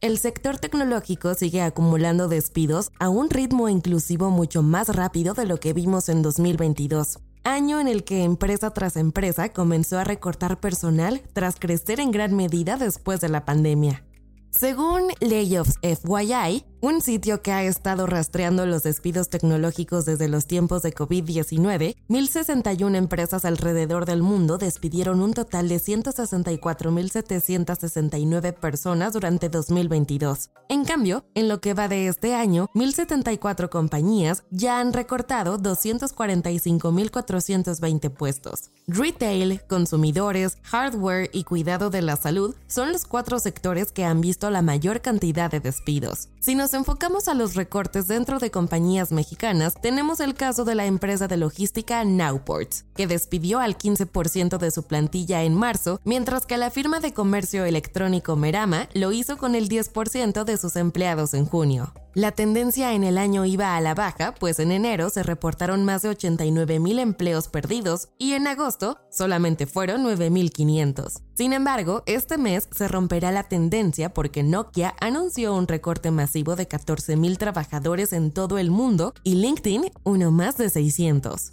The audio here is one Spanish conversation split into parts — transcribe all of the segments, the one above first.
El sector tecnológico sigue acumulando despidos a un ritmo inclusivo mucho más rápido de lo que vimos en 2022, año en el que empresa tras empresa comenzó a recortar personal tras crecer en gran medida después de la pandemia. Según Layoffs FYI, un sitio que ha estado rastreando los despidos tecnológicos desde los tiempos de COVID-19, 1.061 empresas alrededor del mundo despidieron un total de 164.769 personas durante 2022. En cambio, en lo que va de este año, 1.074 compañías ya han recortado 245.420 puestos. Retail, consumidores, hardware y cuidado de la salud son los cuatro sectores que han visto la mayor cantidad de despidos. Si nos enfocamos a los recortes dentro de compañías mexicanas, tenemos el caso de la empresa de logística Nowports, que despidió al 15% de su plantilla en marzo, mientras que la firma de comercio electrónico Merama lo hizo con el 10% de sus empleados en junio. La tendencia en el año iba a la baja, pues en enero se reportaron más de 89 mil empleos perdidos y en agosto solamente fueron 9.500. Sin embargo, este mes se romperá la tendencia porque Nokia anunció un recorte masivo de 14 mil trabajadores en todo el mundo y LinkedIn uno más de 600.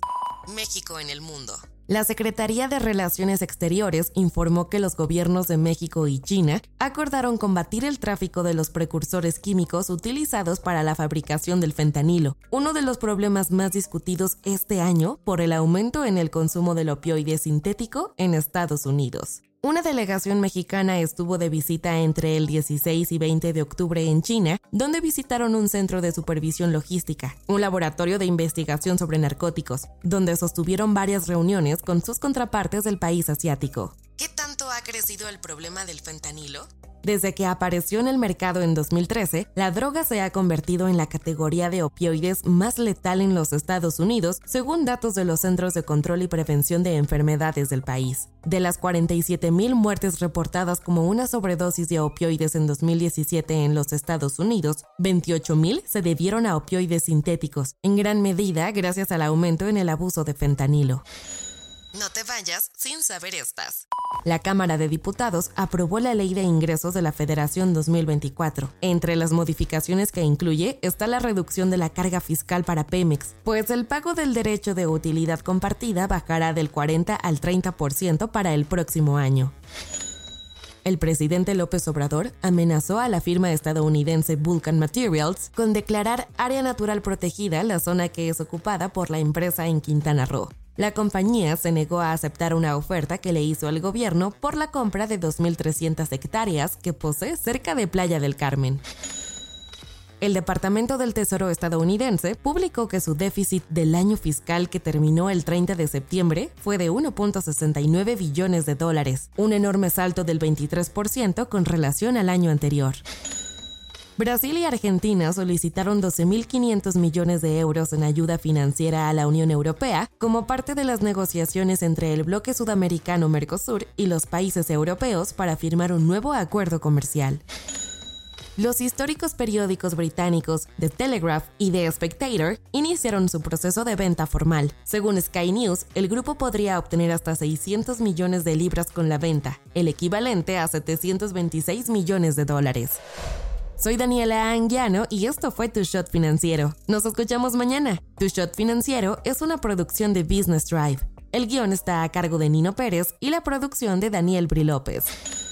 México en el mundo. La Secretaría de Relaciones Exteriores informó que los gobiernos de México y China acordaron combatir el tráfico de los precursores químicos utilizados para la fabricación del fentanilo, uno de los problemas más discutidos este año por el aumento en el consumo del opioide sintético en Estados Unidos. Una delegación mexicana estuvo de visita entre el 16 y 20 de octubre en China, donde visitaron un centro de supervisión logística, un laboratorio de investigación sobre narcóticos, donde sostuvieron varias reuniones con sus contrapartes del país asiático. ¿Qué tanto ha crecido el problema del fentanilo? Desde que apareció en el mercado en 2013, la droga se ha convertido en la categoría de opioides más letal en los Estados Unidos, según datos de los Centros de Control y Prevención de Enfermedades del país. De las 47.000 muertes reportadas como una sobredosis de opioides en 2017 en los Estados Unidos, 28.000 se debieron a opioides sintéticos, en gran medida gracias al aumento en el abuso de fentanilo. No te vayas sin saber estas. La Cámara de Diputados aprobó la Ley de Ingresos de la Federación 2024. Entre las modificaciones que incluye está la reducción de la carga fiscal para Pemex, pues el pago del derecho de utilidad compartida bajará del 40 al 30% para el próximo año. El presidente López Obrador amenazó a la firma estadounidense Vulcan Materials con declarar área natural protegida la zona que es ocupada por la empresa en Quintana Roo. La compañía se negó a aceptar una oferta que le hizo el gobierno por la compra de 2.300 hectáreas que posee cerca de Playa del Carmen. El Departamento del Tesoro estadounidense publicó que su déficit del año fiscal que terminó el 30 de septiembre fue de 1.69 billones de dólares, un enorme salto del 23% con relación al año anterior. Brasil y Argentina solicitaron 12.500 millones de euros en ayuda financiera a la Unión Europea como parte de las negociaciones entre el bloque sudamericano Mercosur y los países europeos para firmar un nuevo acuerdo comercial. Los históricos periódicos británicos The Telegraph y The Spectator iniciaron su proceso de venta formal. Según Sky News, el grupo podría obtener hasta 600 millones de libras con la venta, el equivalente a 726 millones de dólares. Soy Daniela Anguiano y esto fue Tu Shot Financiero. Nos escuchamos mañana. Tu Shot Financiero es una producción de Business Drive. El guion está a cargo de Nino Pérez y la producción de Daniel Bri López.